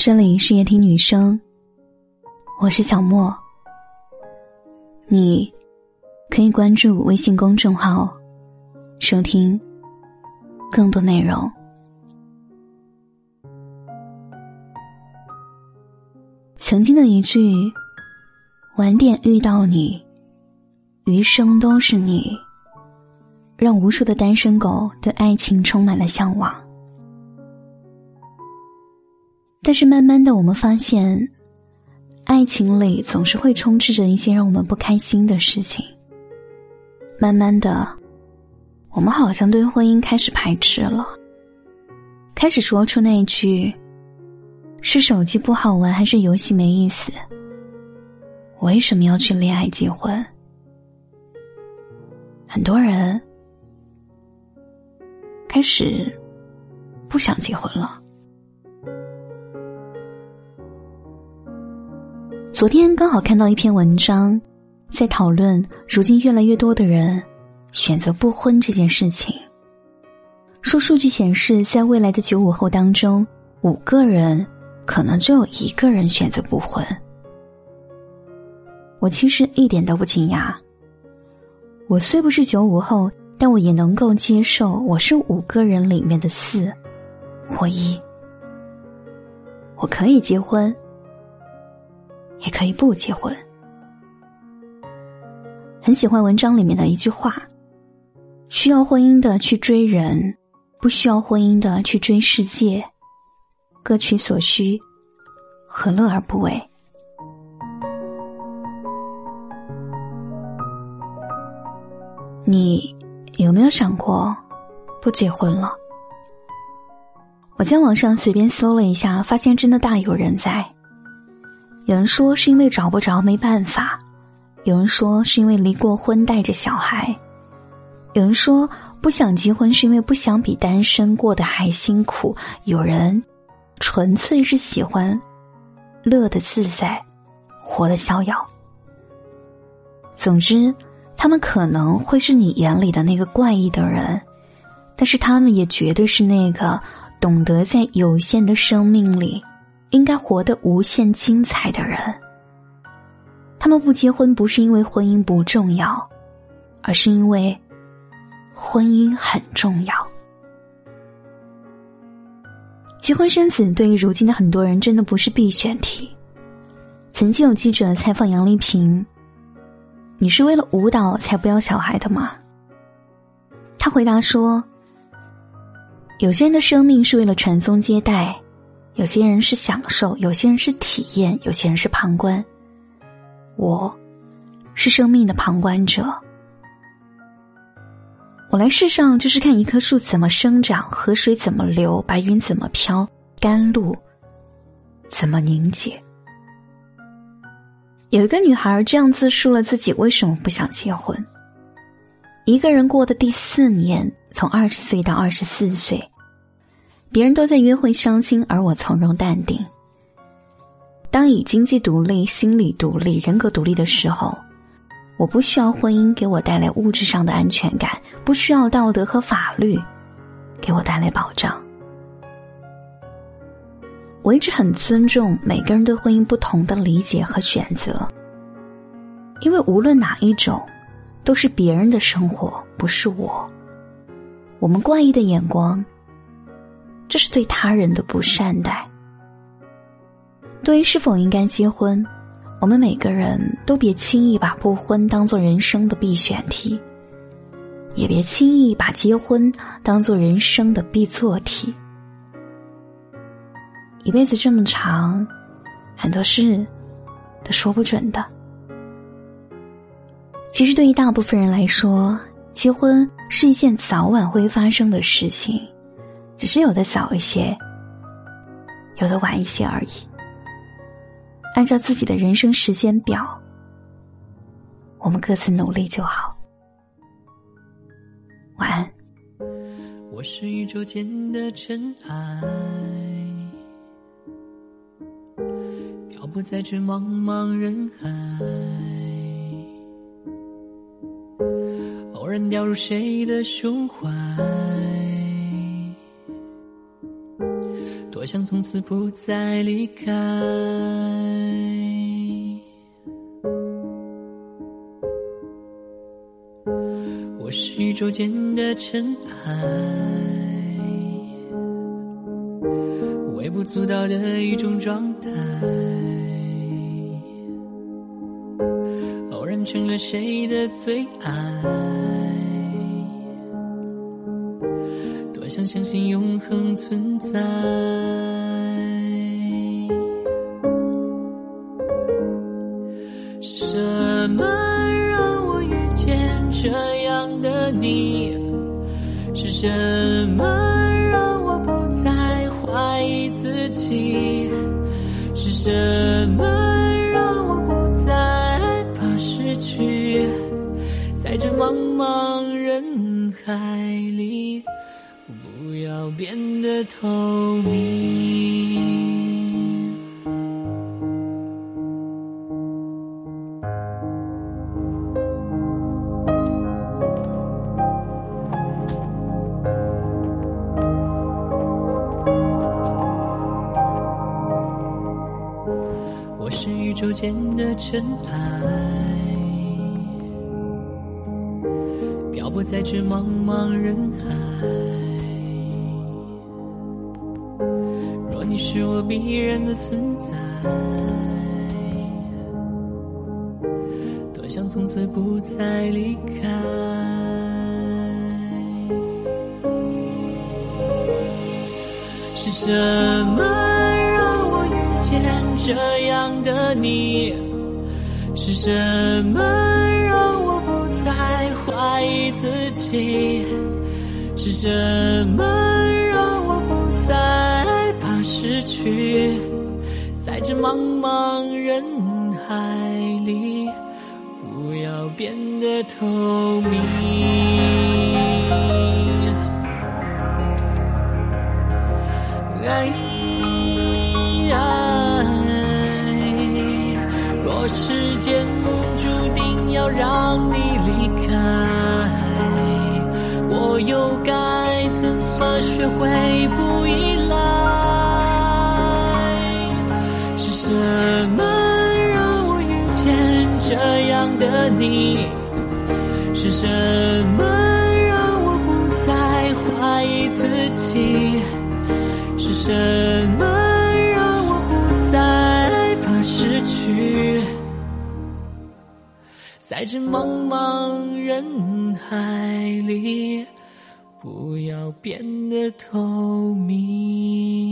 这里是夜听女生，我是小莫。你可以关注微信公众号，收听更多内容。曾经的一句“晚点遇到你，余生都是你”，让无数的单身狗对爱情充满了向往。但是慢慢的，我们发现，爱情里总是会充斥着一些让我们不开心的事情。慢慢的，我们好像对婚姻开始排斥了，开始说出那句：“是手机不好玩，还是游戏没意思？为什么要去恋爱结婚？”很多人开始不想结婚了。昨天刚好看到一篇文章，在讨论如今越来越多的人选择不婚这件事情。说数据显示，在未来的九五后当中，五个人可能只有一个人选择不婚。我其实一点都不惊讶。我虽不是九五后，但我也能够接受我是五个人里面的四或一。我可以结婚。也可以不结婚。很喜欢文章里面的一句话：“需要婚姻的去追人，不需要婚姻的去追世界，各取所需，何乐而不为？”你有没有想过不结婚了？我在网上随便搜了一下，发现真的大有人在。有人说是因为找不着没办法，有人说是因为离过婚带着小孩，有人说不想结婚是因为不想比单身过得还辛苦，有人纯粹是喜欢乐得自在，活得逍遥。总之，他们可能会是你眼里的那个怪异的人，但是他们也绝对是那个懂得在有限的生命里。应该活得无限精彩的人，他们不结婚不是因为婚姻不重要，而是因为婚姻很重要。结婚生子对于如今的很多人真的不是必选题。曾经有记者采访杨丽萍：“你是为了舞蹈才不要小孩的吗？”他回答说：“有些人的生命是为了传宗接代。”有些人是享受，有些人是体验，有些人是旁观。我，是生命的旁观者。我来世上就是看一棵树怎么生长，河水怎么流，白云怎么飘，甘露怎么凝结。有一个女孩这样自述了自己为什么不想结婚：一个人过的第四年，从二十岁到二十四岁。别人都在约会相亲，而我从容淡定。当以经济独立、心理独立、人格独立的时候，我不需要婚姻给我带来物质上的安全感，不需要道德和法律给我带来保障。我一直很尊重每个人对婚姻不同的理解和选择，因为无论哪一种，都是别人的生活，不是我。我们怪异的眼光。这是对他人的不善待。对于是否应该结婚，我们每个人都别轻易把不婚当做人生的必选题，也别轻易把结婚当做人生的必做题。一辈子这么长，很多事都说不准的。其实，对于大部分人来说，结婚是一件早晚会发生的事情。只是有的早一些，有的晚一些而已。按照自己的人生时间表，我们各自努力就好。晚安。我是宇宙间的尘埃，漂泊在这茫茫人海，偶然掉入谁的胸怀。想从此不再离开。我是宇宙间的尘埃，微不足道的一种状态，偶然成了谁的最爱，想相信永恒存在。是什么让我遇见这样的你？是什么让我不再怀疑自己？是什么让我不再害怕失去？在这茫茫人海里，不要变得透明。我是宇宙间的尘埃，漂泊在这茫茫人海。你是我必然的存在，多想从此不再离开。是什么让我遇见这样的你？是什么让我不再怀疑自己？是什么去？在这茫茫人海里，不要变得透明。爱，若时间注定要让你离开，我又该怎么学会不依什么让我遇见这样的你？是什么让我不再怀疑自己？是什么让我不再害怕失去？在这茫茫人海里，不要变得透明。